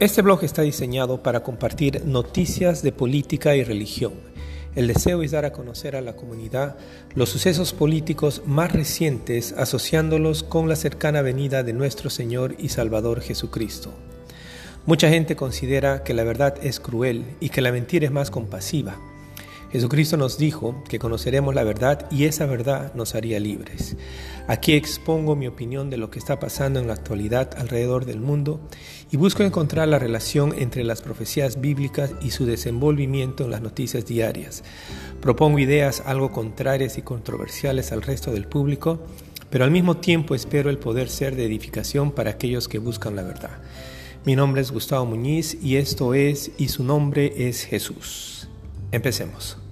Este blog está diseñado para compartir noticias de política y religión. El deseo es dar a conocer a la comunidad los sucesos políticos más recientes asociándolos con la cercana venida de nuestro Señor y Salvador Jesucristo. Mucha gente considera que la verdad es cruel y que la mentira es más compasiva. Jesucristo nos dijo que conoceremos la verdad y esa verdad nos haría libres. Aquí expongo mi opinión de lo que está pasando en la actualidad alrededor del mundo y busco encontrar la relación entre las profecías bíblicas y su desenvolvimiento en las noticias diarias. Propongo ideas algo contrarias y controversiales al resto del público, pero al mismo tiempo espero el poder ser de edificación para aquellos que buscan la verdad. Mi nombre es Gustavo Muñiz y esto es y su nombre es Jesús. Empecemos.